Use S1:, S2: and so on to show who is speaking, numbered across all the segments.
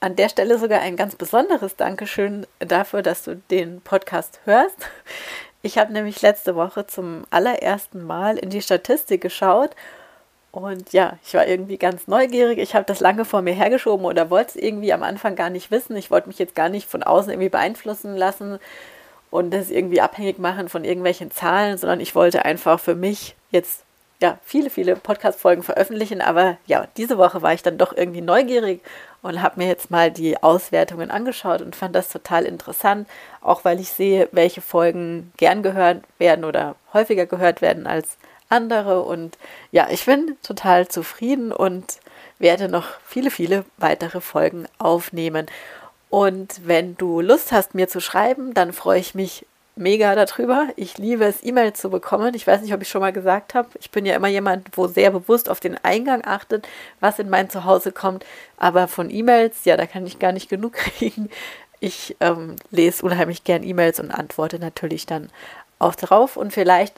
S1: an der Stelle sogar ein ganz besonderes Dankeschön dafür, dass du den Podcast hörst. Ich habe nämlich letzte Woche zum allerersten Mal in die Statistik geschaut und ja, ich war irgendwie ganz neugierig. Ich habe das lange vor mir hergeschoben oder wollte es irgendwie am Anfang gar nicht wissen. Ich wollte mich jetzt gar nicht von außen irgendwie beeinflussen lassen und das irgendwie abhängig machen von irgendwelchen Zahlen, sondern ich wollte einfach für mich jetzt ja, viele, viele Podcast-Folgen veröffentlichen, aber ja, diese Woche war ich dann doch irgendwie neugierig und habe mir jetzt mal die Auswertungen angeschaut und fand das total interessant, auch weil ich sehe, welche Folgen gern gehört werden oder häufiger gehört werden als andere. Und ja, ich bin total zufrieden und werde noch viele, viele weitere Folgen aufnehmen. Und wenn du Lust hast, mir zu schreiben, dann freue ich mich mega darüber. Ich liebe es, E-Mails zu bekommen. Ich weiß nicht, ob ich schon mal gesagt habe. Ich bin ja immer jemand, wo sehr bewusst auf den Eingang achtet, was in mein Zuhause kommt. Aber von E-Mails, ja, da kann ich gar nicht genug kriegen. Ich ähm, lese unheimlich gern E-Mails und antworte natürlich dann auch drauf. Und vielleicht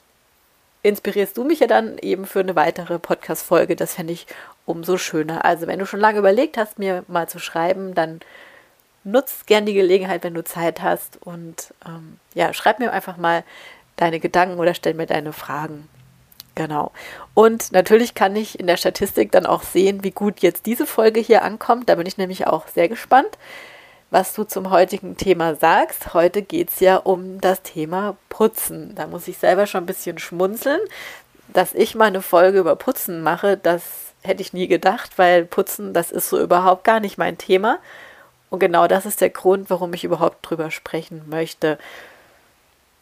S1: inspirierst du mich ja dann eben für eine weitere Podcast-Folge. Das fände ich umso schöner. Also, wenn du schon lange überlegt hast, mir mal zu schreiben, dann nutz gern die Gelegenheit, wenn du Zeit hast und ähm, ja, schreib mir einfach mal deine Gedanken oder stell mir deine Fragen. Genau. Und natürlich kann ich in der Statistik dann auch sehen, wie gut jetzt diese Folge hier ankommt. Da bin ich nämlich auch sehr gespannt, was du zum heutigen Thema sagst. Heute geht es ja um das Thema Putzen. Da muss ich selber schon ein bisschen schmunzeln. Dass ich mal eine Folge über Putzen mache, das hätte ich nie gedacht, weil Putzen, das ist so überhaupt gar nicht mein Thema. Und genau das ist der Grund, warum ich überhaupt drüber sprechen möchte.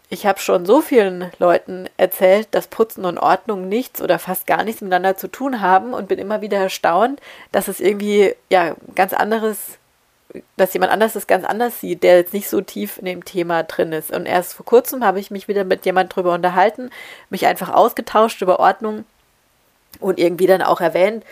S1: Ich habe schon so vielen Leuten erzählt, dass Putzen und Ordnung nichts oder fast gar nichts miteinander zu tun haben und bin immer wieder erstaunt, dass es irgendwie ja ganz anderes, dass jemand anders das ganz anders sieht, der jetzt nicht so tief in dem Thema drin ist. Und erst vor kurzem habe ich mich wieder mit jemand drüber unterhalten, mich einfach ausgetauscht über Ordnung und irgendwie dann auch erwähnt,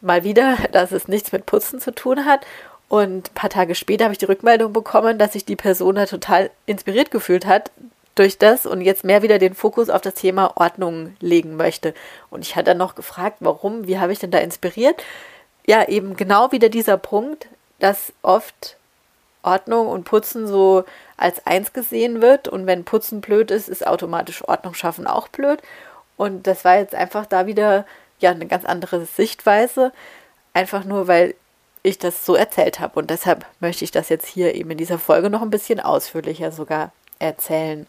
S1: mal wieder, dass es nichts mit Putzen zu tun hat. Und ein paar Tage später habe ich die Rückmeldung bekommen, dass sich die Person da total inspiriert gefühlt hat durch das und jetzt mehr wieder den Fokus auf das Thema Ordnung legen möchte. Und ich hatte dann noch gefragt, warum, wie habe ich denn da inspiriert? Ja, eben genau wieder dieser Punkt, dass oft Ordnung und Putzen so als eins gesehen wird und wenn Putzen blöd ist, ist automatisch Ordnung schaffen auch blöd. Und das war jetzt einfach da wieder ja eine ganz andere Sichtweise. Einfach nur, weil ich das so erzählt habe. Und deshalb möchte ich das jetzt hier eben in dieser Folge noch ein bisschen ausführlicher sogar erzählen.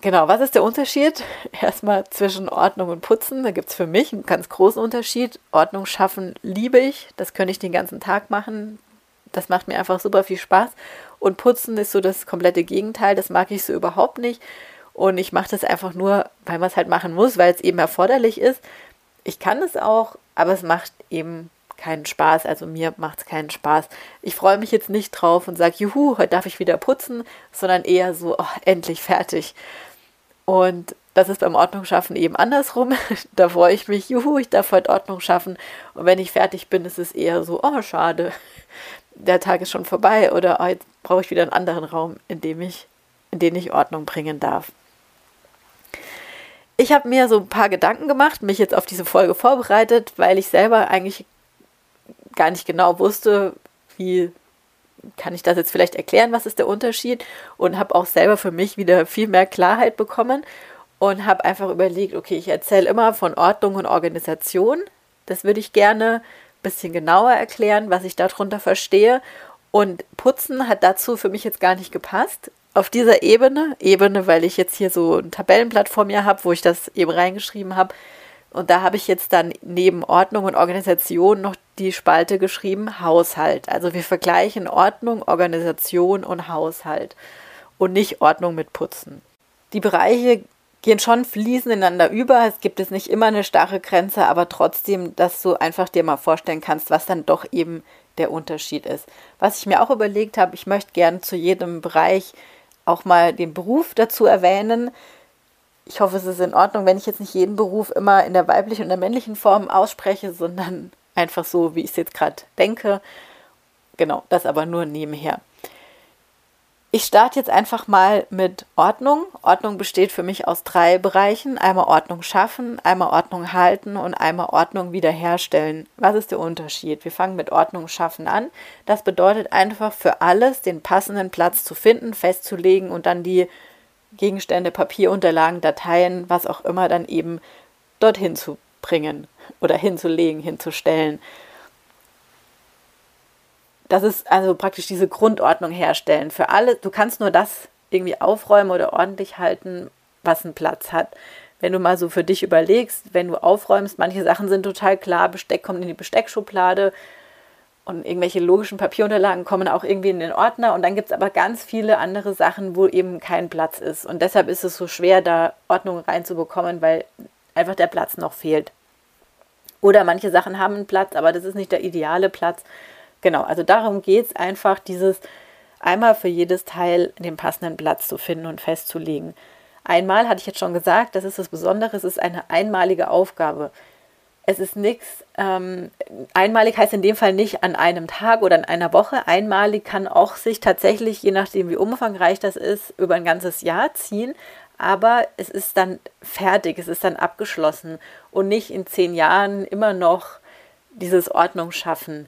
S1: Genau, was ist der Unterschied? Erstmal zwischen Ordnung und Putzen. Da gibt es für mich einen ganz großen Unterschied. Ordnung schaffen liebe ich. Das könnte ich den ganzen Tag machen. Das macht mir einfach super viel Spaß. Und Putzen ist so das komplette Gegenteil. Das mag ich so überhaupt nicht. Und ich mache das einfach nur, weil man es halt machen muss, weil es eben erforderlich ist. Ich kann es auch, aber es macht eben keinen Spaß. Also mir macht es keinen Spaß. Ich freue mich jetzt nicht drauf und sage, juhu, heute darf ich wieder putzen, sondern eher so, oh, endlich fertig. Und das ist beim Ordnung schaffen eben andersrum. da freue ich mich, juhu, ich darf heute Ordnung schaffen. Und wenn ich fertig bin, ist es eher so, oh, schade, der Tag ist schon vorbei oder oh, jetzt brauche ich wieder einen anderen Raum, in dem ich, in den ich Ordnung bringen darf. Ich habe mir so ein paar Gedanken gemacht, mich jetzt auf diese Folge vorbereitet, weil ich selber eigentlich gar nicht genau wusste, wie kann ich das jetzt vielleicht erklären, was ist der Unterschied und habe auch selber für mich wieder viel mehr Klarheit bekommen und habe einfach überlegt, okay, ich erzähle immer von Ordnung und Organisation. Das würde ich gerne ein bisschen genauer erklären, was ich darunter verstehe. Und Putzen hat dazu für mich jetzt gar nicht gepasst auf dieser Ebene, Ebene, weil ich jetzt hier so ein Tabellenblatt vor mir habe, wo ich das eben reingeschrieben habe. Und da habe ich jetzt dann neben Ordnung und Organisation noch die Spalte geschrieben Haushalt. Also wir vergleichen Ordnung, Organisation und Haushalt und nicht Ordnung mit Putzen. Die Bereiche gehen schon fließend ineinander über. Es gibt jetzt nicht immer eine starre Grenze, aber trotzdem, dass du einfach dir mal vorstellen kannst, was dann doch eben der Unterschied ist. Was ich mir auch überlegt habe, ich möchte gerne zu jedem Bereich auch mal den Beruf dazu erwähnen. Ich hoffe, es ist in Ordnung, wenn ich jetzt nicht jeden Beruf immer in der weiblichen und der männlichen Form ausspreche, sondern einfach so, wie ich es jetzt gerade denke. Genau, das aber nur nebenher. Ich starte jetzt einfach mal mit Ordnung. Ordnung besteht für mich aus drei Bereichen. Einmal Ordnung schaffen, einmal Ordnung halten und einmal Ordnung wiederherstellen. Was ist der Unterschied? Wir fangen mit Ordnung schaffen an. Das bedeutet einfach für alles den passenden Platz zu finden, festzulegen und dann die Gegenstände, Papierunterlagen, Dateien, was auch immer dann eben dorthin zu bringen oder hinzulegen, hinzustellen. Das ist also praktisch diese Grundordnung herstellen. Für alle, du kannst nur das irgendwie aufräumen oder ordentlich halten, was einen Platz hat. Wenn du mal so für dich überlegst, wenn du aufräumst, manche Sachen sind total klar, Besteck kommt in die Besteckschublade und irgendwelche logischen Papierunterlagen kommen auch irgendwie in den Ordner und dann gibt es aber ganz viele andere Sachen, wo eben kein Platz ist. Und deshalb ist es so schwer, da Ordnung reinzubekommen, weil einfach der Platz noch fehlt. Oder manche Sachen haben einen Platz, aber das ist nicht der ideale Platz. Genau, also darum geht es einfach, dieses einmal für jedes Teil den passenden Platz zu finden und festzulegen. Einmal hatte ich jetzt schon gesagt, das ist das Besondere, es ist eine einmalige Aufgabe. Es ist nichts, ähm, einmalig heißt in dem Fall nicht an einem Tag oder in einer Woche. Einmalig kann auch sich tatsächlich, je nachdem wie umfangreich das ist, über ein ganzes Jahr ziehen. Aber es ist dann fertig, es ist dann abgeschlossen und nicht in zehn Jahren immer noch dieses Ordnung schaffen.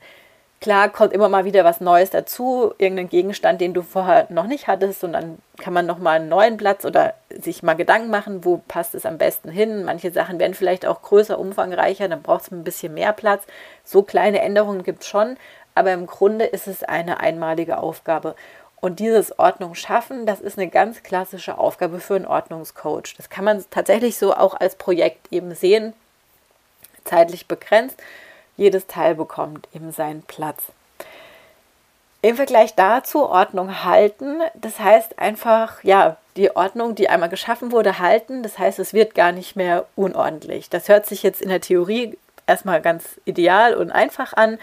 S1: Klar kommt immer mal wieder was Neues dazu, irgendein Gegenstand, den du vorher noch nicht hattest und dann kann man nochmal einen neuen Platz oder sich mal Gedanken machen, wo passt es am besten hin. Manche Sachen werden vielleicht auch größer, umfangreicher, dann braucht es ein bisschen mehr Platz. So kleine Änderungen gibt es schon, aber im Grunde ist es eine einmalige Aufgabe. Und dieses Ordnung schaffen, das ist eine ganz klassische Aufgabe für einen Ordnungscoach. Das kann man tatsächlich so auch als Projekt eben sehen, zeitlich begrenzt jedes Teil bekommt eben seinen Platz. Im Vergleich dazu Ordnung halten, das heißt einfach, ja, die Ordnung, die einmal geschaffen wurde, halten. Das heißt, es wird gar nicht mehr unordentlich. Das hört sich jetzt in der Theorie erstmal ganz ideal und einfach an.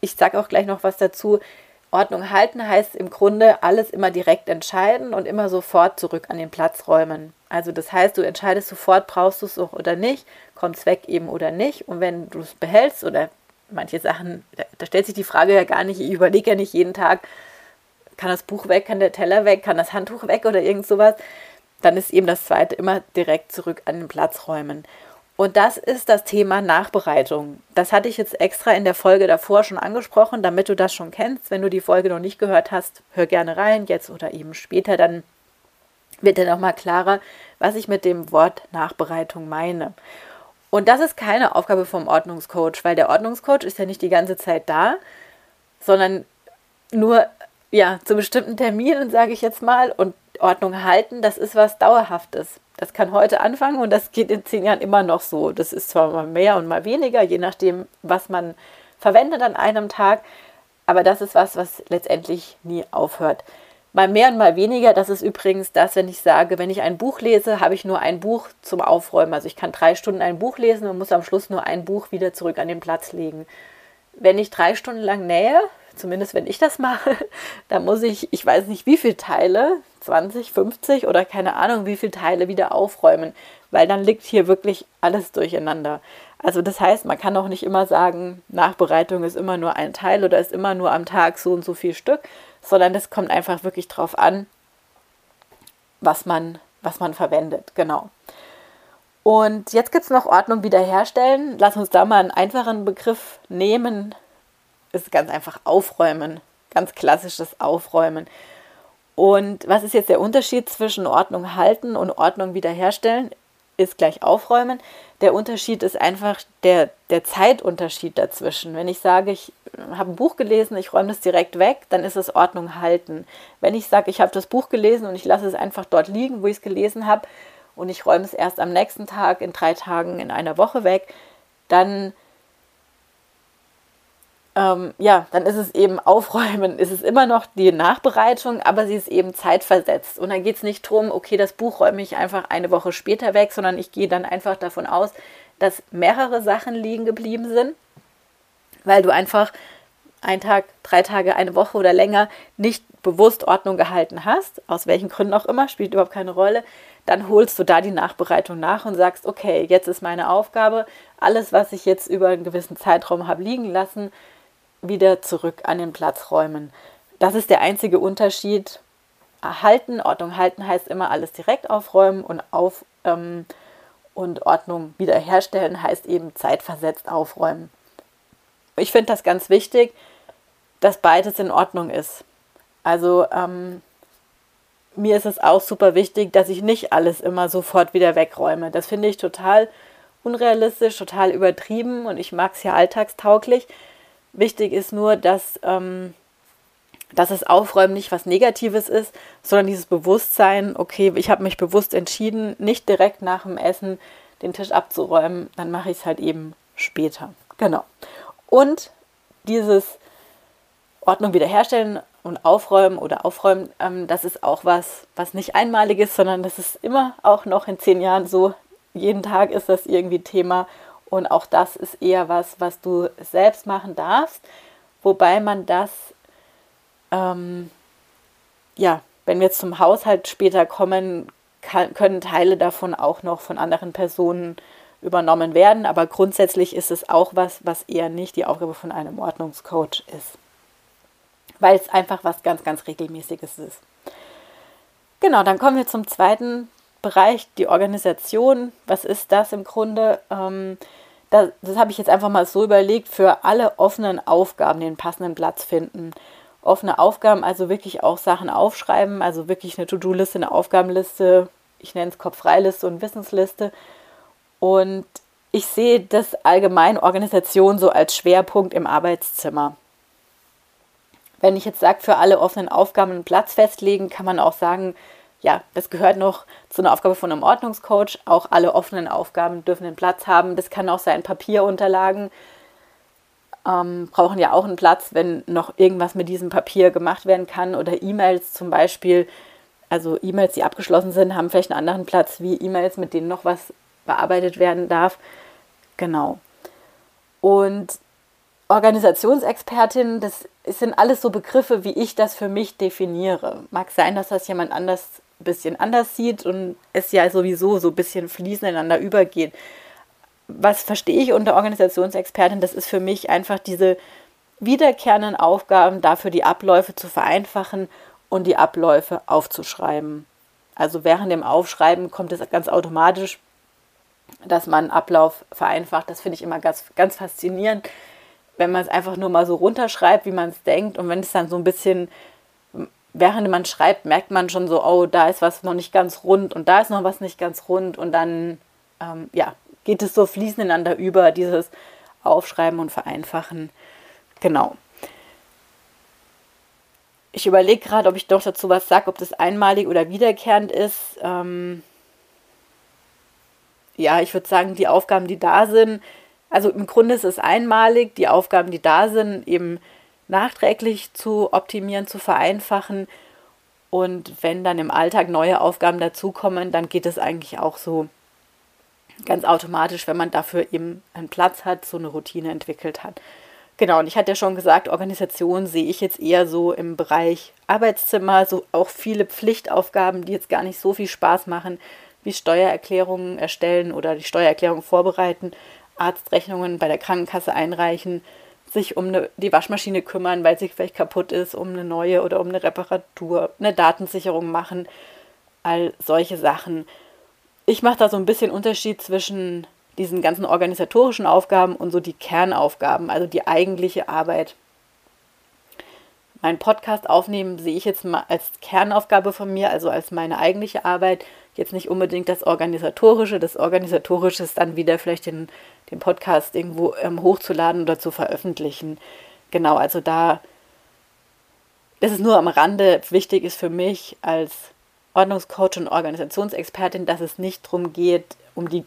S1: Ich sage auch gleich noch was dazu. Ordnung halten heißt im Grunde alles immer direkt entscheiden und immer sofort zurück an den Platz räumen. Also das heißt, du entscheidest sofort, brauchst du es auch oder nicht, kommt es weg eben oder nicht. Und wenn du es behältst oder manche Sachen, da, da, stellt sich die Frage ja gar nicht, ich überlege ja nicht jeden Tag, kann das Buch weg, kann der Teller weg, kann das Handtuch weg oder irgend sowas, dann ist eben das zweite immer direkt zurück an den Platz räumen. Und das ist das Thema Nachbereitung. Das hatte ich jetzt extra in der Folge davor schon angesprochen, damit du das schon kennst. Wenn du die Folge noch nicht gehört hast, hör gerne rein, jetzt oder eben später, dann wird dann auch mal klarer, was ich mit dem Wort Nachbereitung meine. Und das ist keine Aufgabe vom Ordnungscoach, weil der Ordnungscoach ist ja nicht die ganze Zeit da, sondern nur ja zu bestimmten Terminen, sage ich jetzt mal, und Ordnung halten, das ist was Dauerhaftes. Das kann heute anfangen und das geht in zehn Jahren immer noch so. Das ist zwar mal mehr und mal weniger, je nachdem, was man verwendet an einem Tag, aber das ist was, was letztendlich nie aufhört. Mal mehr und mal weniger, das ist übrigens das, wenn ich sage, wenn ich ein Buch lese, habe ich nur ein Buch zum Aufräumen. Also ich kann drei Stunden ein Buch lesen und muss am Schluss nur ein Buch wieder zurück an den Platz legen. Wenn ich drei Stunden lang nähe, zumindest wenn ich das mache, dann muss ich, ich weiß nicht wie viele Teile, 20, 50 oder keine Ahnung wie viele Teile wieder aufräumen, weil dann liegt hier wirklich alles durcheinander. Also das heißt, man kann auch nicht immer sagen, Nachbereitung ist immer nur ein Teil oder ist immer nur am Tag so und so viel Stück, sondern es kommt einfach wirklich drauf an, was man, was man verwendet. Genau. Und jetzt gibt es noch Ordnung wiederherstellen. Lass uns da mal einen einfachen Begriff nehmen, ist ganz einfach aufräumen. Ganz klassisches Aufräumen. Und was ist jetzt der Unterschied zwischen Ordnung halten und Ordnung wiederherstellen? Ist gleich aufräumen. Der Unterschied ist einfach der, der Zeitunterschied dazwischen. Wenn ich sage, ich habe ein Buch gelesen, ich räume das direkt weg, dann ist es Ordnung halten. Wenn ich sage, ich habe das Buch gelesen und ich lasse es einfach dort liegen, wo ich es gelesen habe, und ich räume es erst am nächsten Tag, in drei Tagen, in einer Woche weg, dann ähm, ja, dann ist es eben Aufräumen, ist es immer noch die Nachbereitung, aber sie ist eben zeitversetzt. Und dann geht es nicht darum, okay, das Buch räume ich einfach eine Woche später weg, sondern ich gehe dann einfach davon aus, dass mehrere Sachen liegen geblieben sind, weil du einfach ein Tag, drei Tage, eine Woche oder länger nicht bewusst Ordnung gehalten hast, aus welchen Gründen auch immer, spielt überhaupt keine Rolle, dann holst du da die Nachbereitung nach und sagst, okay, jetzt ist meine Aufgabe, alles, was ich jetzt über einen gewissen Zeitraum habe liegen lassen, wieder zurück an den Platz räumen. Das ist der einzige Unterschied. Halten, Ordnung halten heißt immer alles direkt aufräumen und auf ähm, und Ordnung wiederherstellen heißt eben zeitversetzt aufräumen. Ich finde das ganz wichtig, dass beides in Ordnung ist. Also ähm, mir ist es auch super wichtig, dass ich nicht alles immer sofort wieder wegräume. Das finde ich total unrealistisch, total übertrieben und ich mag es ja alltagstauglich. Wichtig ist nur, dass, ähm, dass das Aufräumen nicht was Negatives ist, sondern dieses Bewusstsein, okay, ich habe mich bewusst entschieden, nicht direkt nach dem Essen den Tisch abzuräumen, dann mache ich es halt eben später. Genau. Und dieses Ordnung wiederherstellen und aufräumen oder aufräumen, ähm, das ist auch was, was nicht einmalig ist, sondern das ist immer auch noch in zehn Jahren so. Jeden Tag ist das irgendwie Thema und auch das ist eher was, was du selbst machen darfst, wobei man das, ähm, ja, wenn wir zum Haushalt später kommen, kann, können Teile davon auch noch von anderen Personen übernommen werden, aber grundsätzlich ist es auch was, was eher nicht die Aufgabe von einem Ordnungscoach ist. Weil es einfach was ganz, ganz Regelmäßiges ist. Genau, dann kommen wir zum zweiten Bereich, die Organisation. Was ist das im Grunde? Ähm, das, das habe ich jetzt einfach mal so überlegt, für alle offenen Aufgaben den passenden Platz finden. Offene Aufgaben, also wirklich auch Sachen aufschreiben, also wirklich eine To-Do-Liste, eine Aufgabenliste, ich nenne es Kopf-Freiliste und Wissensliste. Und ich sehe das allgemein Organisation so als Schwerpunkt im Arbeitszimmer. Wenn ich jetzt sage, für alle offenen Aufgaben einen Platz festlegen, kann man auch sagen, ja, das gehört noch zu einer Aufgabe von einem Ordnungscoach. Auch alle offenen Aufgaben dürfen einen Platz haben. Das kann auch sein Papierunterlagen. Ähm, brauchen ja auch einen Platz, wenn noch irgendwas mit diesem Papier gemacht werden kann oder E-Mails zum Beispiel. Also E-Mails, die abgeschlossen sind, haben vielleicht einen anderen Platz wie E-Mails, mit denen noch was bearbeitet werden darf. Genau. Und Organisationsexpertin, das sind alles so Begriffe, wie ich das für mich definiere. Mag sein, dass das jemand anders ein bisschen anders sieht und es ja sowieso so ein bisschen fließend ineinander übergeht. Was verstehe ich unter Organisationsexpertin? Das ist für mich einfach diese wiederkehrenden Aufgaben, dafür die Abläufe zu vereinfachen und die Abläufe aufzuschreiben. Also während dem Aufschreiben kommt es ganz automatisch, dass man Ablauf vereinfacht. Das finde ich immer ganz, ganz faszinierend wenn man es einfach nur mal so runterschreibt, wie man es denkt. Und wenn es dann so ein bisschen, während man schreibt, merkt man schon so, oh, da ist was noch nicht ganz rund und da ist noch was nicht ganz rund. Und dann, ähm, ja, geht es so fließend ineinander über, dieses Aufschreiben und Vereinfachen. Genau. Ich überlege gerade, ob ich doch dazu was sage, ob das einmalig oder wiederkehrend ist. Ähm ja, ich würde sagen, die Aufgaben, die da sind, also im Grunde ist es einmalig, die Aufgaben, die da sind, eben nachträglich zu optimieren, zu vereinfachen. Und wenn dann im Alltag neue Aufgaben dazukommen, dann geht es eigentlich auch so ganz automatisch, wenn man dafür eben einen Platz hat, so eine Routine entwickelt hat. Genau, und ich hatte ja schon gesagt, Organisation sehe ich jetzt eher so im Bereich Arbeitszimmer, so auch viele Pflichtaufgaben, die jetzt gar nicht so viel Spaß machen, wie Steuererklärungen erstellen oder die Steuererklärung vorbereiten Arztrechnungen bei der Krankenkasse einreichen, sich um eine, die Waschmaschine kümmern, weil sie vielleicht kaputt ist, um eine neue oder um eine Reparatur, eine Datensicherung machen, all solche Sachen. Ich mache da so ein bisschen Unterschied zwischen diesen ganzen organisatorischen Aufgaben und so die Kernaufgaben, also die eigentliche Arbeit. Mein Podcast aufnehmen sehe ich jetzt mal als Kernaufgabe von mir, also als meine eigentliche Arbeit jetzt nicht unbedingt das Organisatorische. Das Organisatorische ist dann wieder vielleicht den, den Podcast irgendwo ähm, hochzuladen oder zu veröffentlichen. Genau, also da, das ist nur am Rande wichtig ist für mich als Ordnungscoach und Organisationsexpertin, dass es nicht darum geht, um die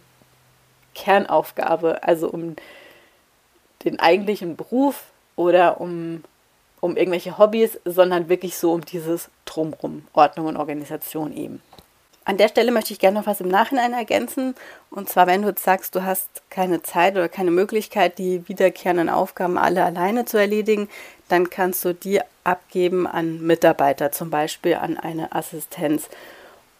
S1: Kernaufgabe, also um den eigentlichen Beruf oder um, um irgendwelche Hobbys, sondern wirklich so um dieses Drumrum, Ordnung und Organisation eben. An der Stelle möchte ich gerne noch was im Nachhinein ergänzen. Und zwar, wenn du jetzt sagst, du hast keine Zeit oder keine Möglichkeit, die wiederkehrenden Aufgaben alle alleine zu erledigen, dann kannst du die abgeben an Mitarbeiter, zum Beispiel an eine Assistenz.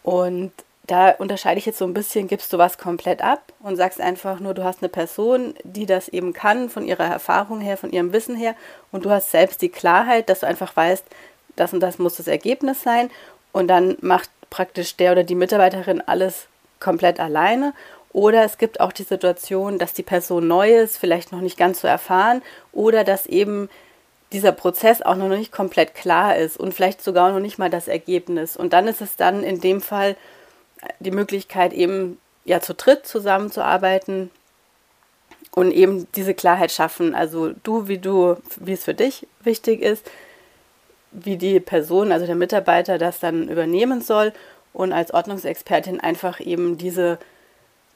S1: Und da unterscheide ich jetzt so ein bisschen, gibst du was komplett ab und sagst einfach nur, du hast eine Person, die das eben kann, von ihrer Erfahrung her, von ihrem Wissen her, und du hast selbst die Klarheit, dass du einfach weißt, das und das muss das Ergebnis sein, und dann macht praktisch der oder die Mitarbeiterin alles komplett alleine. Oder es gibt auch die Situation, dass die Person neu ist, vielleicht noch nicht ganz so erfahren, oder dass eben dieser Prozess auch noch nicht komplett klar ist und vielleicht sogar noch nicht mal das Ergebnis. Und dann ist es dann in dem Fall die Möglichkeit, eben ja zu dritt zusammenzuarbeiten und eben diese Klarheit schaffen. Also du, wie du, wie es für dich wichtig ist, wie die Person, also der Mitarbeiter, das dann übernehmen soll und als Ordnungsexpertin einfach eben diese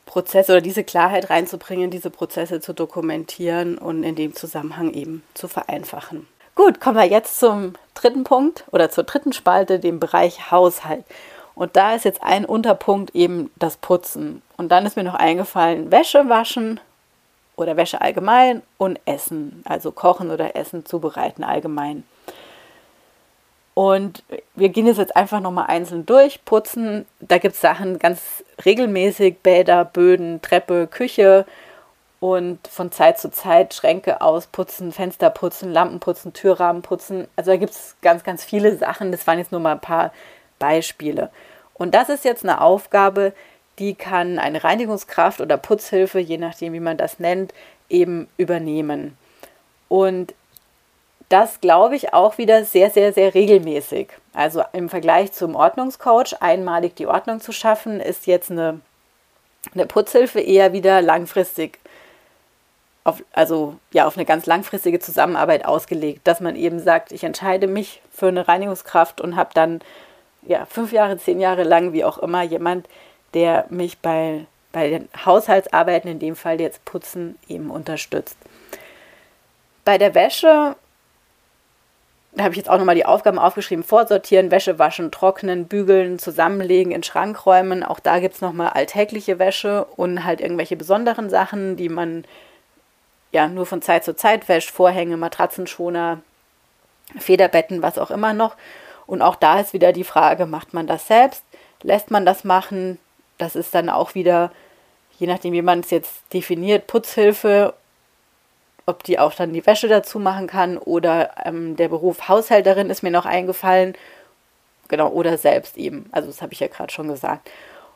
S1: Prozesse oder diese Klarheit reinzubringen, diese Prozesse zu dokumentieren und in dem Zusammenhang eben zu vereinfachen. Gut, kommen wir jetzt zum dritten Punkt oder zur dritten Spalte, dem Bereich Haushalt. Und da ist jetzt ein Unterpunkt eben das Putzen. Und dann ist mir noch eingefallen, Wäsche waschen oder Wäsche allgemein und Essen, also kochen oder Essen zubereiten allgemein. Und wir gehen es jetzt einfach nochmal einzeln durch, putzen. Da gibt es Sachen ganz regelmäßig, Bäder, Böden, Treppe, Küche und von Zeit zu Zeit Schränke ausputzen, Fenster putzen, Lampen putzen, Türrahmen putzen. Also da gibt es ganz, ganz viele Sachen. Das waren jetzt nur mal ein paar Beispiele. Und das ist jetzt eine Aufgabe, die kann eine Reinigungskraft oder Putzhilfe, je nachdem, wie man das nennt, eben übernehmen. Und das glaube ich auch wieder sehr, sehr, sehr regelmäßig. Also im Vergleich zum Ordnungscoach, einmalig die Ordnung zu schaffen, ist jetzt eine, eine Putzhilfe eher wieder langfristig, auf, also ja, auf eine ganz langfristige Zusammenarbeit ausgelegt, dass man eben sagt, ich entscheide mich für eine Reinigungskraft und habe dann ja, fünf Jahre, zehn Jahre lang, wie auch immer, jemand, der mich bei, bei den Haushaltsarbeiten, in dem Fall jetzt Putzen, eben unterstützt. Bei der Wäsche da habe ich jetzt auch nochmal die Aufgaben aufgeschrieben, vorsortieren, Wäsche waschen, trocknen, bügeln, zusammenlegen, in Schrank räumen. Auch da gibt es nochmal alltägliche Wäsche und halt irgendwelche besonderen Sachen, die man ja nur von Zeit zu Zeit wäscht, Vorhänge, Matratzenschoner, Federbetten, was auch immer noch. Und auch da ist wieder die Frage, macht man das selbst? Lässt man das machen? Das ist dann auch wieder, je nachdem, wie man es jetzt definiert, Putzhilfe ob die auch dann die Wäsche dazu machen kann oder ähm, der Beruf Haushälterin ist mir noch eingefallen. Genau, oder selbst eben. Also das habe ich ja gerade schon gesagt.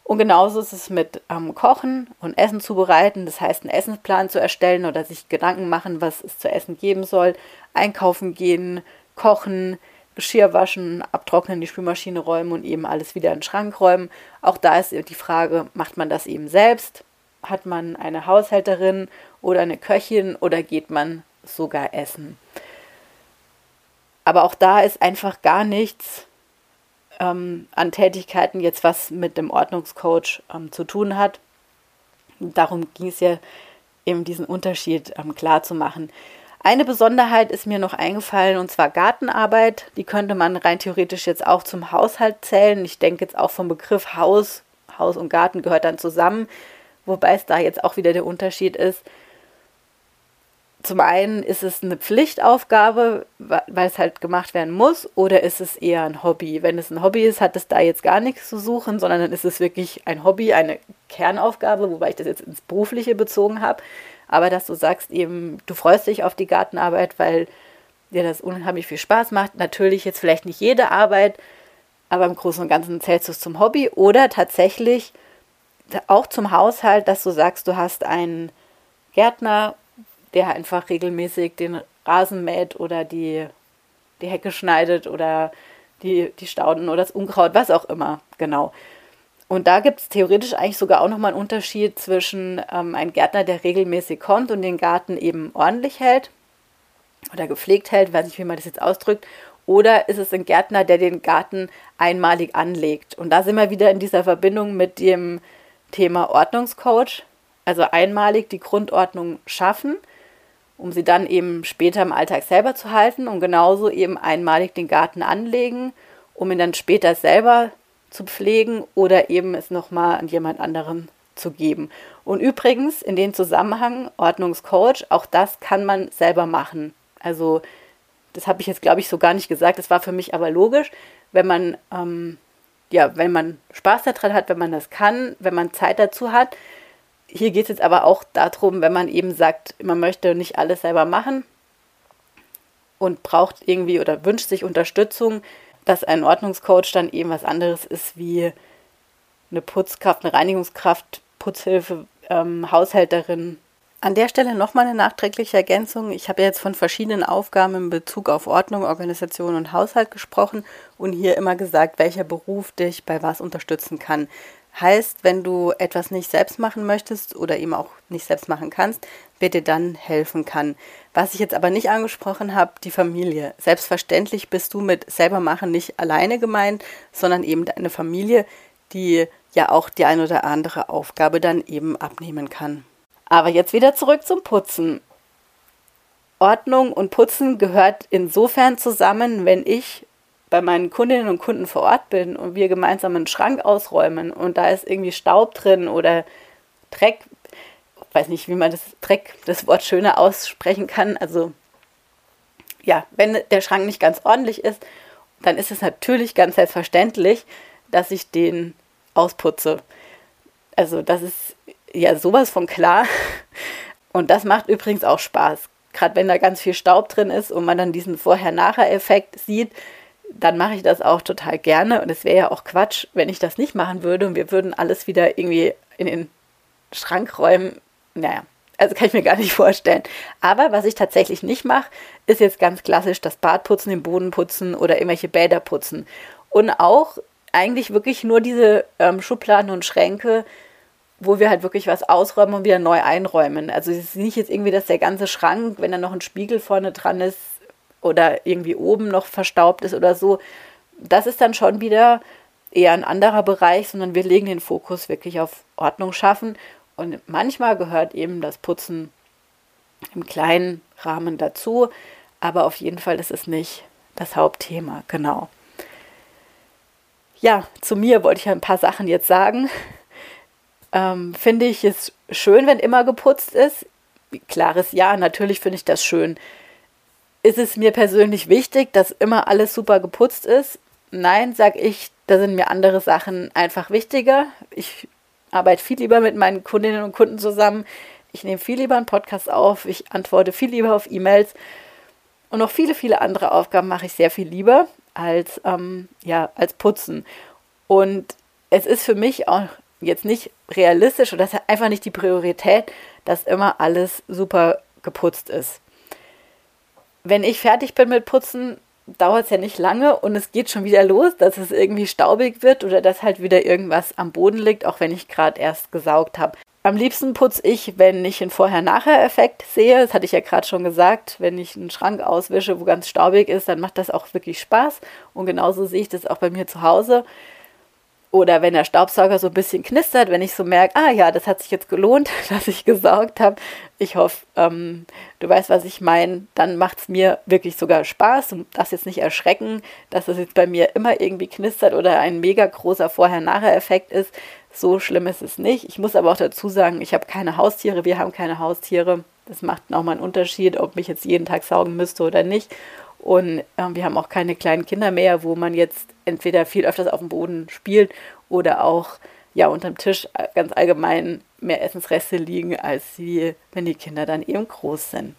S1: Und genauso ist es mit ähm, Kochen und Essen zubereiten, das heißt einen Essensplan zu erstellen oder sich Gedanken machen, was es zu essen geben soll, einkaufen gehen, kochen, Geschirr waschen, abtrocknen, die Spülmaschine räumen und eben alles wieder in den Schrank räumen. Auch da ist die Frage, macht man das eben selbst? Hat man eine Haushälterin oder eine Köchin oder geht man sogar essen? Aber auch da ist einfach gar nichts ähm, an Tätigkeiten jetzt, was mit dem Ordnungscoach ähm, zu tun hat. Darum ging es ja eben diesen Unterschied ähm, klar zu machen. Eine Besonderheit ist mir noch eingefallen und zwar Gartenarbeit. Die könnte man rein theoretisch jetzt auch zum Haushalt zählen. Ich denke jetzt auch vom Begriff Haus, Haus und Garten gehört dann zusammen wobei es da jetzt auch wieder der Unterschied ist. Zum einen ist es eine Pflichtaufgabe, weil es halt gemacht werden muss, oder ist es eher ein Hobby? Wenn es ein Hobby ist, hat es da jetzt gar nichts zu suchen, sondern dann ist es wirklich ein Hobby, eine Kernaufgabe, wobei ich das jetzt ins Berufliche bezogen habe. Aber dass du sagst eben, du freust dich auf die Gartenarbeit, weil dir das unheimlich viel Spaß macht. Natürlich jetzt vielleicht nicht jede Arbeit, aber im Großen und Ganzen zählst du es zum Hobby oder tatsächlich auch zum Haushalt, dass du sagst, du hast einen Gärtner, der einfach regelmäßig den Rasen mäht oder die, die Hecke schneidet oder die, die Stauden oder das Unkraut, was auch immer, genau. Und da gibt es theoretisch eigentlich sogar auch nochmal einen Unterschied zwischen ähm, einem Gärtner, der regelmäßig kommt und den Garten eben ordentlich hält oder gepflegt hält, weiß nicht, wie man das jetzt ausdrückt, oder ist es ein Gärtner, der den Garten einmalig anlegt? Und da sind wir wieder in dieser Verbindung mit dem Thema Ordnungscoach, also einmalig die Grundordnung schaffen, um sie dann eben später im Alltag selber zu halten und genauso eben einmalig den Garten anlegen, um ihn dann später selber zu pflegen oder eben es nochmal an jemand anderen zu geben. Und übrigens, in dem Zusammenhang, Ordnungscoach, auch das kann man selber machen. Also, das habe ich jetzt, glaube ich, so gar nicht gesagt. Das war für mich aber logisch, wenn man, ähm, ja, wenn man Spaß daran hat, wenn man das kann, wenn man Zeit dazu hat. Hier geht es jetzt aber auch darum, wenn man eben sagt, man möchte nicht alles selber machen und braucht irgendwie oder wünscht sich Unterstützung, dass ein Ordnungscoach dann eben was anderes ist wie eine Putzkraft, eine Reinigungskraft, Putzhilfe, ähm, Haushälterin. An der Stelle nochmal eine nachträgliche Ergänzung. Ich habe jetzt von verschiedenen Aufgaben in Bezug auf Ordnung, Organisation und Haushalt gesprochen und hier immer gesagt, welcher Beruf dich bei was unterstützen kann. Heißt, wenn du etwas nicht selbst machen möchtest oder eben auch nicht selbst machen kannst, wer dir dann helfen kann. Was ich jetzt aber nicht angesprochen habe, die Familie. Selbstverständlich bist du mit selber machen nicht alleine gemeint, sondern eben deine Familie, die ja auch die ein oder andere Aufgabe dann eben abnehmen kann. Aber jetzt wieder zurück zum Putzen. Ordnung und Putzen gehört insofern zusammen, wenn ich bei meinen Kundinnen und Kunden vor Ort bin und wir gemeinsam einen Schrank ausräumen und da ist irgendwie Staub drin oder Dreck, ich weiß nicht, wie man das Dreck, das Wort schöner aussprechen kann. Also ja, wenn der Schrank nicht ganz ordentlich ist, dann ist es natürlich ganz selbstverständlich, dass ich den ausputze. Also das ist ja sowas von klar. Und das macht übrigens auch Spaß. Gerade wenn da ganz viel Staub drin ist und man dann diesen Vorher-Nachher-Effekt sieht, dann mache ich das auch total gerne. Und es wäre ja auch Quatsch, wenn ich das nicht machen würde und wir würden alles wieder irgendwie in den Schrank räumen. Naja, also kann ich mir gar nicht vorstellen. Aber was ich tatsächlich nicht mache, ist jetzt ganz klassisch das Bad putzen, den Boden putzen oder irgendwelche Bäder putzen. Und auch eigentlich wirklich nur diese ähm, Schubladen und Schränke, wo wir halt wirklich was ausräumen und wieder neu einräumen. Also es ist nicht jetzt irgendwie, dass der ganze Schrank, wenn da noch ein Spiegel vorne dran ist oder irgendwie oben noch verstaubt ist oder so, das ist dann schon wieder eher ein anderer Bereich, sondern wir legen den Fokus wirklich auf Ordnung schaffen. Und manchmal gehört eben das Putzen im kleinen Rahmen dazu, aber auf jeden Fall ist es nicht das Hauptthema, genau. Ja, zu mir wollte ich ein paar Sachen jetzt sagen. Ähm, finde ich es schön, wenn immer geputzt ist? Klares Ja, natürlich finde ich das schön. Ist es mir persönlich wichtig, dass immer alles super geputzt ist? Nein, sage ich, da sind mir andere Sachen einfach wichtiger. Ich arbeite viel lieber mit meinen Kundinnen und Kunden zusammen. Ich nehme viel lieber einen Podcast auf. Ich antworte viel lieber auf E-Mails. Und noch viele, viele andere Aufgaben mache ich sehr viel lieber als, ähm, ja, als Putzen. Und es ist für mich auch jetzt nicht realistisch oder das hat einfach nicht die Priorität, dass immer alles super geputzt ist. Wenn ich fertig bin mit Putzen, dauert es ja nicht lange und es geht schon wieder los, dass es irgendwie staubig wird oder dass halt wieder irgendwas am Boden liegt, auch wenn ich gerade erst gesaugt habe. Am liebsten putze ich, wenn ich einen Vorher-Nachher-Effekt sehe. Das hatte ich ja gerade schon gesagt. Wenn ich einen Schrank auswische, wo ganz staubig ist, dann macht das auch wirklich Spaß. Und genauso sehe ich das auch bei mir zu Hause. Oder wenn der Staubsauger so ein bisschen knistert, wenn ich so merke, ah ja, das hat sich jetzt gelohnt, dass ich gesaugt habe. Ich hoffe, ähm, du weißt, was ich meine. Dann macht es mir wirklich sogar Spaß. Du darfst jetzt nicht erschrecken, dass es jetzt bei mir immer irgendwie knistert oder ein mega großer Vorher-Nachher-Effekt ist. So schlimm ist es nicht. Ich muss aber auch dazu sagen, ich habe keine Haustiere, wir haben keine Haustiere. Das macht nochmal einen Unterschied, ob ich jetzt jeden Tag saugen müsste oder nicht. Und äh, wir haben auch keine kleinen Kinder mehr, wo man jetzt entweder viel öfters auf dem Boden spielt oder auch ja unterm Tisch äh, ganz allgemein mehr Essensreste liegen, als sie, wenn die Kinder dann eben groß sind.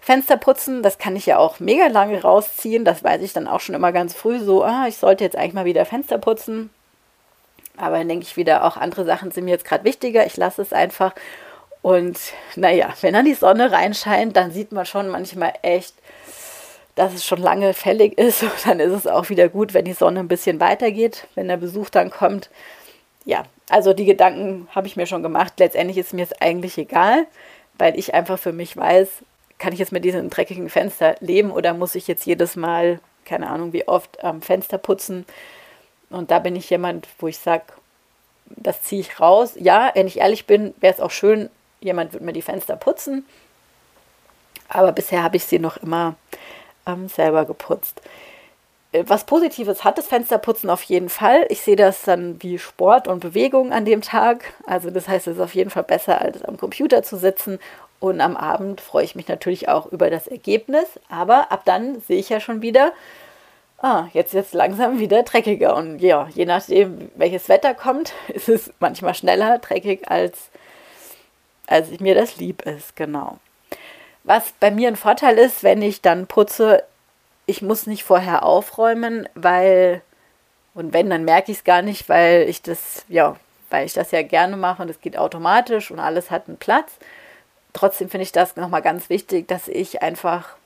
S1: Fenster putzen, das kann ich ja auch mega lange rausziehen. Das weiß ich dann auch schon immer ganz früh so, ah, ich sollte jetzt eigentlich mal wieder Fenster putzen. Aber dann denke ich wieder, auch andere Sachen sind mir jetzt gerade wichtiger. Ich lasse es einfach. Und naja, wenn dann die Sonne reinscheint, dann sieht man schon manchmal echt, dass es schon lange fällig ist. Und dann ist es auch wieder gut, wenn die Sonne ein bisschen weitergeht, wenn der Besuch dann kommt. Ja, also die Gedanken habe ich mir schon gemacht. Letztendlich ist mir es eigentlich egal, weil ich einfach für mich weiß, kann ich jetzt mit diesem dreckigen Fenster leben oder muss ich jetzt jedes Mal, keine Ahnung wie oft, am Fenster putzen. Und da bin ich jemand, wo ich sage, das ziehe ich raus. Ja, wenn ich ehrlich bin, wäre es auch schön, jemand würde mir die Fenster putzen. Aber bisher habe ich sie noch immer ähm, selber geputzt. äh, was Positives hat das Fensterputzen auf jeden Fall. Ich sehe das dann wie Sport und Bewegung an dem Tag. Also das heißt, es ist auf jeden Fall besser, als am Computer zu sitzen. Und am Abend freue ich mich natürlich auch über das Ergebnis. Aber ab dann sehe ich ja schon wieder, ah, jetzt jetzt langsam wieder dreckiger. Und ja, je nachdem, welches Wetter kommt, ist es manchmal schneller dreckig, als, als mir das lieb ist. Genau. Was bei mir ein Vorteil ist, wenn ich dann putze, ich muss nicht vorher aufräumen, weil, und wenn, dann merke ich es gar nicht, weil ich das, ja, weil ich das ja gerne mache und es geht automatisch und alles hat einen Platz. Trotzdem finde ich das nochmal ganz wichtig, dass ich einfach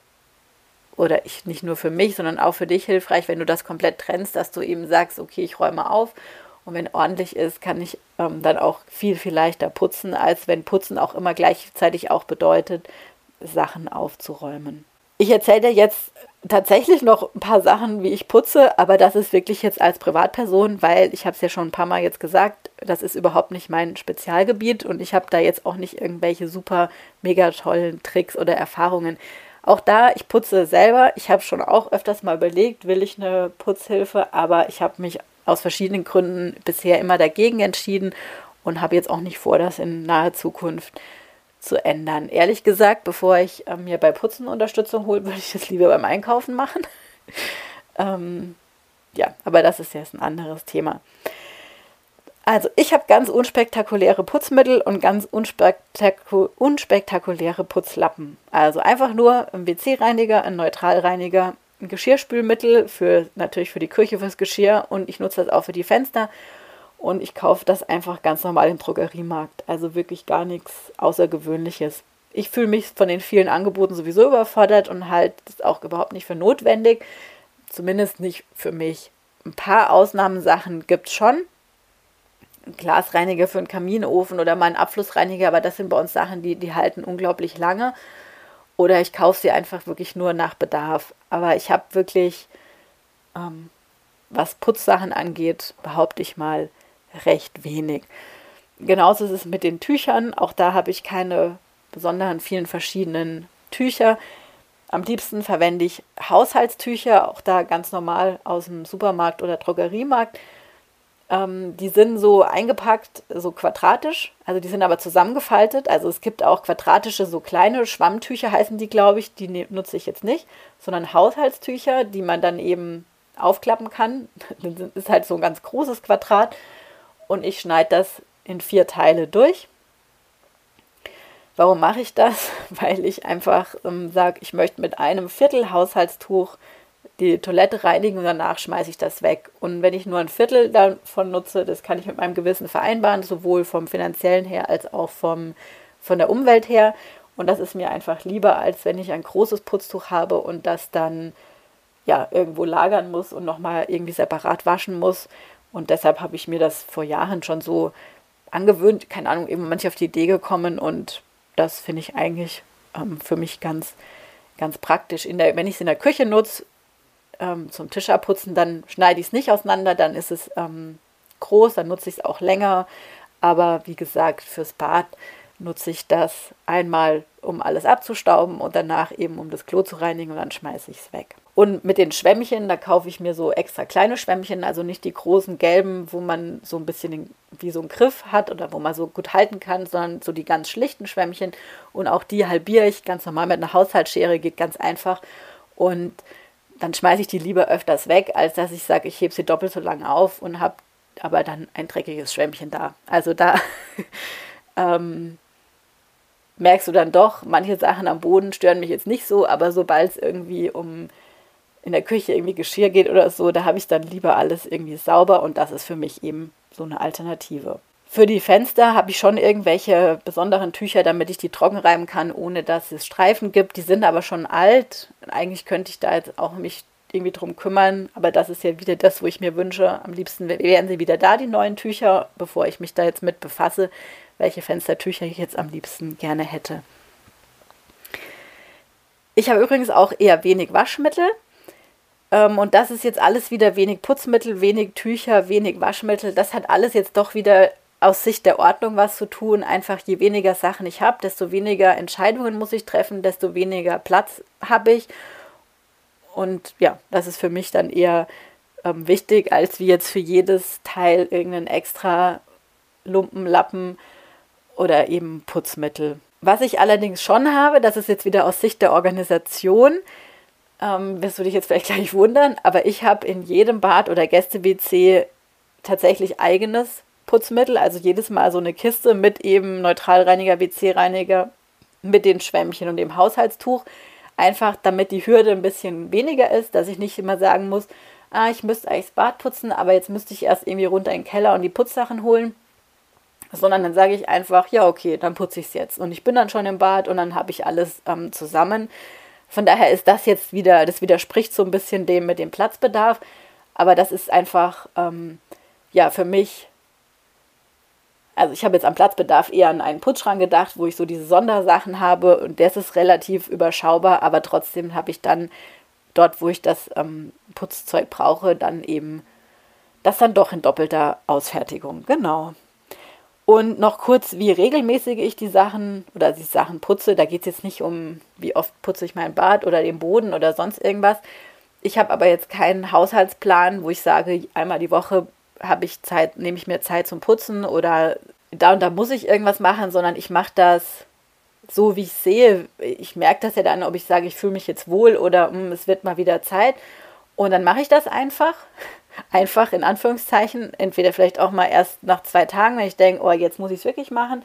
S1: oder ich nicht nur für mich, sondern auch für dich hilfreich, wenn du das komplett trennst, dass du eben sagst, okay, ich räume auf und wenn ordentlich ist, kann ich ähm, dann auch viel, viel leichter putzen, als wenn Putzen auch immer gleichzeitig auch bedeutet, Sachen aufzuräumen. Ich erzähle dir jetzt tatsächlich noch ein paar Sachen, wie ich putze, aber das ist wirklich jetzt als Privatperson, weil ich habe es ja schon ein paar Mal jetzt gesagt, das ist überhaupt nicht mein Spezialgebiet und ich habe da jetzt auch nicht irgendwelche super mega tollen Tricks oder Erfahrungen. Auch da, ich putze selber. Ich habe schon auch öfters mal überlegt, will ich eine Putzhilfe, aber ich habe mich aus verschiedenen Gründen bisher immer dagegen entschieden und habe jetzt auch nicht vor, das in naher Zukunft zu ändern. Ehrlich gesagt, bevor ich äh, mir bei Putzen Unterstützung hole, würde ich das lieber beim Einkaufen machen. ähm, ja, aber das ist jetzt ein anderes Thema. Also, ich habe ganz unspektakuläre Putzmittel und ganz unspektaku unspektakuläre Putzlappen. Also einfach nur ein WC-Reiniger, ein Neutralreiniger, ein Geschirrspülmittel für natürlich für die Küche fürs Geschirr und ich nutze das auch für die Fenster und ich kaufe das einfach ganz normal im Drogeriemarkt. Also wirklich gar nichts Außergewöhnliches. Ich fühle mich von den vielen Angeboten sowieso überfordert und halte das auch überhaupt nicht für notwendig. Zumindest nicht für mich. Ein paar Ausnahmesachen gibt es schon, ein Glasreiniger für einen Kaminofen oder mal einen Abflussreiniger, aber das sind bei uns Sachen, die, die halten unglaublich lange. Oder ich kaufe sie einfach wirklich nur nach Bedarf. Aber ich habe wirklich, ähm, was Putzsachen angeht, behaupte ich mal, recht wenig. Genauso ist es mit den Tüchern. Auch da habe ich keine besonderen vielen verschiedenen Tücher. Am liebsten verwende ich Haushaltstücher, auch da ganz normal aus dem Supermarkt oder Drogeriemarkt. Ähm, die sind so eingepackt, so quadratisch, also die sind aber zusammengefaltet. Also es gibt auch quadratische, so kleine Schwammtücher heißen die, glaube ich. Die ne nutze ich jetzt nicht, sondern Haushaltstücher, die man dann eben aufklappen kann. Das ist halt so ein ganz großes Quadrat und ich schneide das in vier Teile durch. Warum mache ich das? Weil ich einfach ähm, sage, ich möchte mit einem Viertel Haushaltstuch die Toilette reinigen und danach schmeiße ich das weg. Und wenn ich nur ein Viertel davon nutze, das kann ich mit meinem Gewissen vereinbaren, sowohl vom finanziellen her als auch vom, von der Umwelt her. Und das ist mir einfach lieber, als wenn ich ein großes Putztuch habe und das dann ja irgendwo lagern muss und nochmal irgendwie separat waschen muss. Und deshalb habe ich mir das vor Jahren schon so angewöhnt, keine Ahnung, eben manche auf die Idee gekommen und das finde ich eigentlich ähm, für mich ganz, ganz praktisch. In der, wenn ich es in der Küche nutze, ähm, zum Tisch abputzen, dann schneide ich es nicht auseinander, dann ist es ähm, groß, dann nutze ich es auch länger. Aber wie gesagt, fürs Bad nutze ich das einmal, um alles abzustauben und danach eben, um das Klo zu reinigen und dann schmeiße ich es weg. Und mit den Schwämmchen, da kaufe ich mir so extra kleine Schwämmchen, also nicht die großen gelben, wo man so ein bisschen wie so einen Griff hat oder wo man so gut halten kann, sondern so die ganz schlichten Schwämmchen. Und auch die halbiere ich ganz normal mit einer Haushaltsschere, geht ganz einfach. Und dann schmeiße ich die lieber öfters weg, als dass ich sage, ich hebe sie doppelt so lang auf und habe aber dann ein dreckiges Schwämmchen da. Also da ähm, merkst du dann doch, manche Sachen am Boden stören mich jetzt nicht so, aber sobald es irgendwie um in der Küche irgendwie Geschirr geht oder so, da habe ich dann lieber alles irgendwie sauber und das ist für mich eben so eine Alternative. Für die Fenster habe ich schon irgendwelche besonderen Tücher, damit ich die trocken reiben kann, ohne dass es Streifen gibt. Die sind aber schon alt. Eigentlich könnte ich da jetzt auch mich irgendwie drum kümmern, aber das ist ja wieder das, wo ich mir wünsche. Am liebsten wären sie wieder da, die neuen Tücher, bevor ich mich da jetzt mit befasse, welche Fenstertücher ich jetzt am liebsten gerne hätte. Ich habe übrigens auch eher wenig Waschmittel. Ähm, und das ist jetzt alles wieder wenig Putzmittel, wenig Tücher, wenig Waschmittel. Das hat alles jetzt doch wieder aus Sicht der Ordnung was zu tun. Einfach je weniger Sachen ich habe, desto weniger Entscheidungen muss ich treffen, desto weniger Platz habe ich. Und ja, das ist für mich dann eher ähm, wichtig, als wie jetzt für jedes Teil irgendeinen extra Lumpen, Lappen oder eben Putzmittel. Was ich allerdings schon habe, das ist jetzt wieder aus Sicht der Organisation, ähm, wirst du dich jetzt vielleicht gleich wundern, aber ich habe in jedem Bad oder Gäste-WC tatsächlich eigenes Putzmittel, also jedes Mal so eine Kiste mit eben Neutralreiniger, WC-Reiniger, mit den Schwämmchen und dem Haushaltstuch. Einfach damit die Hürde ein bisschen weniger ist, dass ich nicht immer sagen muss, ah, ich müsste eigentlich das Bad putzen, aber jetzt müsste ich erst irgendwie runter in den Keller und die Putzsachen holen. Sondern dann sage ich einfach, ja, okay, dann putze ich es jetzt. Und ich bin dann schon im Bad und dann habe ich alles ähm, zusammen. Von daher ist das jetzt wieder, das widerspricht so ein bisschen dem mit dem Platzbedarf. Aber das ist einfach, ähm, ja, für mich also ich habe jetzt am Platzbedarf eher an einen Putzschrank gedacht, wo ich so diese Sondersachen habe und das ist relativ überschaubar, aber trotzdem habe ich dann dort, wo ich das ähm, Putzzeug brauche, dann eben das dann doch in doppelter Ausfertigung. Genau. Und noch kurz, wie regelmäßig ich die Sachen oder die Sachen putze. Da geht es jetzt nicht um, wie oft putze ich mein Bad oder den Boden oder sonst irgendwas. Ich habe aber jetzt keinen Haushaltsplan, wo ich sage, einmal die Woche habe ich Zeit, nehme ich mir Zeit zum Putzen oder da und da muss ich irgendwas machen, sondern ich mache das so, wie ich sehe. Ich merke das ja dann, ob ich sage, ich fühle mich jetzt wohl oder mh, hm, es wird mal wieder Zeit. Und dann mache ich das einfach. Einfach in Anführungszeichen. Entweder vielleicht auch mal erst nach zwei Tagen, wenn ich denke, oh, jetzt muss ich es wirklich machen.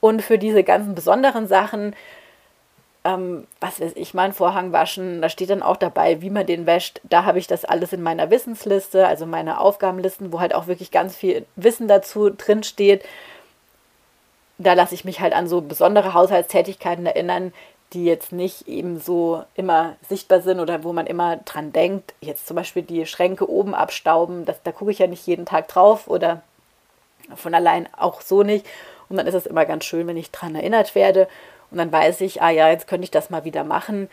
S1: Und für diese ganzen besonderen Sachen ähm, was weiß ich, mal einen Vorhang waschen, da steht dann auch dabei, wie man den wäscht. Da habe ich das alles in meiner Wissensliste, also meine Aufgabenlisten, wo halt auch wirklich ganz viel Wissen dazu drin steht. Da lasse ich mich halt an so besondere Haushaltstätigkeiten erinnern, die jetzt nicht eben so immer sichtbar sind oder wo man immer dran denkt. Jetzt zum Beispiel die Schränke oben abstauben, das, da gucke ich ja nicht jeden Tag drauf oder von allein auch so nicht. Und dann ist es immer ganz schön, wenn ich dran erinnert werde. Und dann weiß ich, ah ja, jetzt könnte ich das mal wieder machen.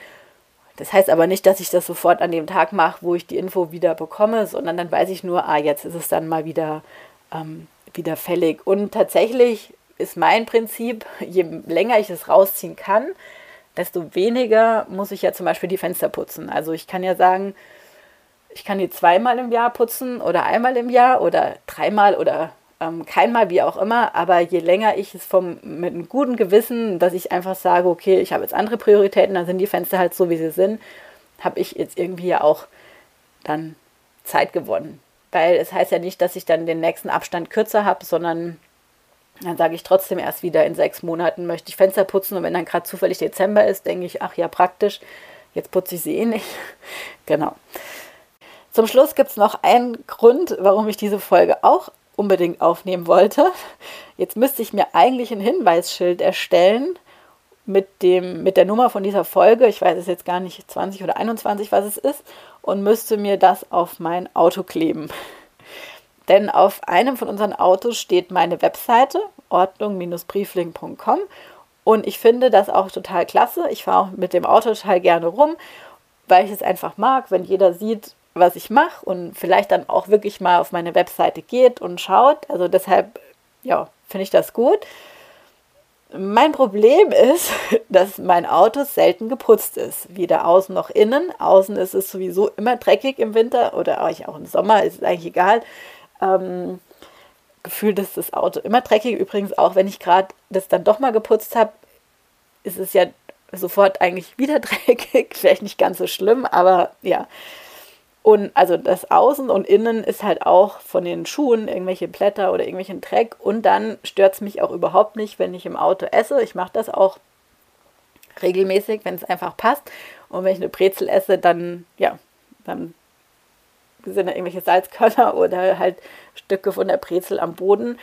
S1: Das heißt aber nicht, dass ich das sofort an dem Tag mache, wo ich die Info wieder bekomme, sondern dann weiß ich nur, ah, jetzt ist es dann mal wieder, ähm, wieder fällig. Und tatsächlich ist mein Prinzip, je länger ich es rausziehen kann, desto weniger muss ich ja zum Beispiel die Fenster putzen. Also ich kann ja sagen, ich kann die zweimal im Jahr putzen oder einmal im Jahr oder dreimal oder ähm, keinmal, wie auch immer, aber je länger ich es vom, mit einem guten Gewissen, dass ich einfach sage, okay, ich habe jetzt andere Prioritäten, dann sind die Fenster halt so, wie sie sind, habe ich jetzt irgendwie ja auch dann Zeit gewonnen. Weil es heißt ja nicht, dass ich dann den nächsten Abstand kürzer habe, sondern dann sage ich trotzdem erst wieder in sechs Monaten möchte ich Fenster putzen und wenn dann gerade zufällig Dezember ist, denke ich, ach ja, praktisch, jetzt putze ich sie eh nicht. genau. Zum Schluss gibt es noch einen Grund, warum ich diese Folge auch unbedingt aufnehmen wollte. Jetzt müsste ich mir eigentlich ein Hinweisschild erstellen mit, dem, mit der Nummer von dieser Folge. Ich weiß es jetzt gar nicht, 20 oder 21, was es ist, und müsste mir das auf mein Auto kleben. Denn auf einem von unseren Autos steht meine Webseite, ordnung-briefling.com. Und ich finde das auch total klasse. Ich fahre auch mit dem Auto total gerne rum, weil ich es einfach mag, wenn jeder sieht, was ich mache und vielleicht dann auch wirklich mal auf meine Webseite geht und schaut. Also deshalb, ja, finde ich das gut. Mein Problem ist, dass mein Auto selten geputzt ist. Weder außen noch innen. Außen ist es sowieso immer dreckig im Winter oder auch im Sommer, ist es eigentlich egal. Ähm, gefühlt ist das Auto immer dreckig. Übrigens auch, wenn ich gerade das dann doch mal geputzt habe, ist es ja sofort eigentlich wieder dreckig. Vielleicht nicht ganz so schlimm, aber ja. Und also das Außen und Innen ist halt auch von den Schuhen irgendwelche Blätter oder irgendwelchen Dreck. Und dann stört es mich auch überhaupt nicht, wenn ich im Auto esse. Ich mache das auch regelmäßig, wenn es einfach passt. Und wenn ich eine Brezel esse, dann, ja, dann sind da irgendwelche Salzkörner oder halt Stücke von der Brezel am Boden,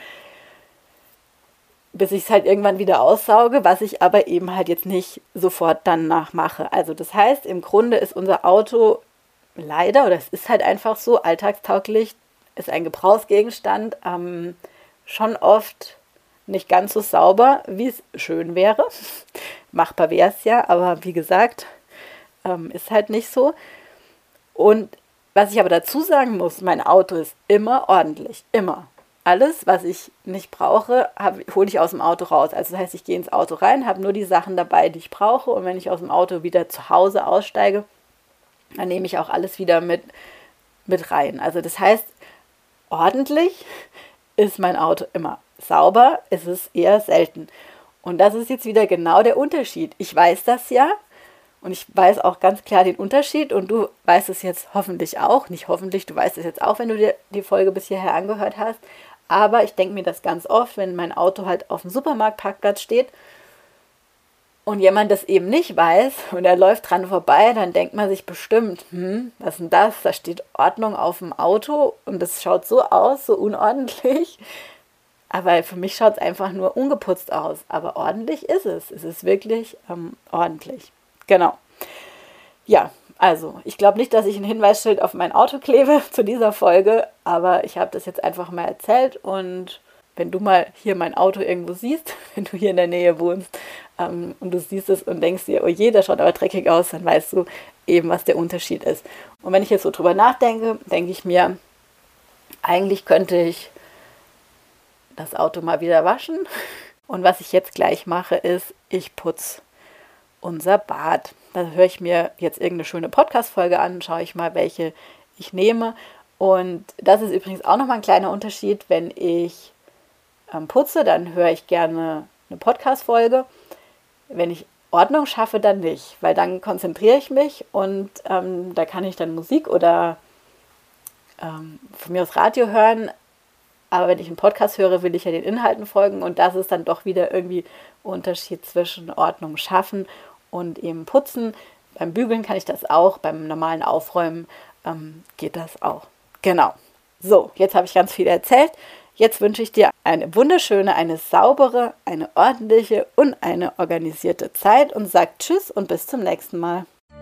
S1: bis ich es halt irgendwann wieder aussauge, was ich aber eben halt jetzt nicht sofort danach mache. Also das heißt, im Grunde ist unser Auto leider, oder es ist halt einfach so, alltagstauglich ist ein Gebrauchsgegenstand ähm, schon oft nicht ganz so sauber, wie es schön wäre. Machbar wäre es ja, aber wie gesagt, ähm, ist halt nicht so. Und was ich aber dazu sagen muss, mein Auto ist immer ordentlich, immer. Alles, was ich nicht brauche, hole ich aus dem Auto raus. Also das heißt, ich gehe ins Auto rein, habe nur die Sachen dabei, die ich brauche. Und wenn ich aus dem Auto wieder zu Hause aussteige, dann nehme ich auch alles wieder mit, mit rein. Also das heißt, ordentlich ist mein Auto immer. Sauber ist es eher selten. Und das ist jetzt wieder genau der Unterschied. Ich weiß das ja und ich weiß auch ganz klar den Unterschied und du weißt es jetzt hoffentlich auch. Nicht hoffentlich, du weißt es jetzt auch, wenn du dir die Folge bis hierher angehört hast. Aber ich denke mir das ganz oft, wenn mein Auto halt auf dem Supermarktparkplatz steht und jemand das eben nicht weiß und er läuft dran vorbei, dann denkt man sich bestimmt, hm, was ist denn das? Da steht Ordnung auf dem Auto und das schaut so aus, so unordentlich. Aber für mich schaut es einfach nur ungeputzt aus. Aber ordentlich ist es. Es ist wirklich ähm, ordentlich. Genau. Ja, also ich glaube nicht, dass ich ein Hinweisschild auf mein Auto klebe zu dieser Folge, aber ich habe das jetzt einfach mal erzählt und wenn du mal hier mein Auto irgendwo siehst, wenn du hier in der Nähe wohnst ähm, und du siehst es und denkst dir, oh je, der schaut aber dreckig aus, dann weißt du eben, was der Unterschied ist. Und wenn ich jetzt so drüber nachdenke, denke ich mir, eigentlich könnte ich das Auto mal wieder waschen. Und was ich jetzt gleich mache, ist, ich putze unser Bad. Da höre ich mir jetzt irgendeine schöne Podcast-Folge an, schaue ich mal, welche ich nehme. Und das ist übrigens auch nochmal ein kleiner Unterschied. Wenn ich ähm, putze, dann höre ich gerne eine Podcast-Folge. Wenn ich Ordnung schaffe, dann nicht, weil dann konzentriere ich mich und ähm, da kann ich dann Musik oder ähm, von mir aus Radio hören. Aber wenn ich einen Podcast höre, will ich ja den Inhalten folgen und das ist dann doch wieder irgendwie Unterschied zwischen Ordnung schaffen und eben putzen. Beim Bügeln kann ich das auch, beim normalen Aufräumen ähm, geht das auch. Genau. So, jetzt habe ich ganz viel erzählt. Jetzt wünsche ich dir eine wunderschöne, eine saubere, eine ordentliche und eine organisierte Zeit und sag Tschüss und bis zum nächsten Mal.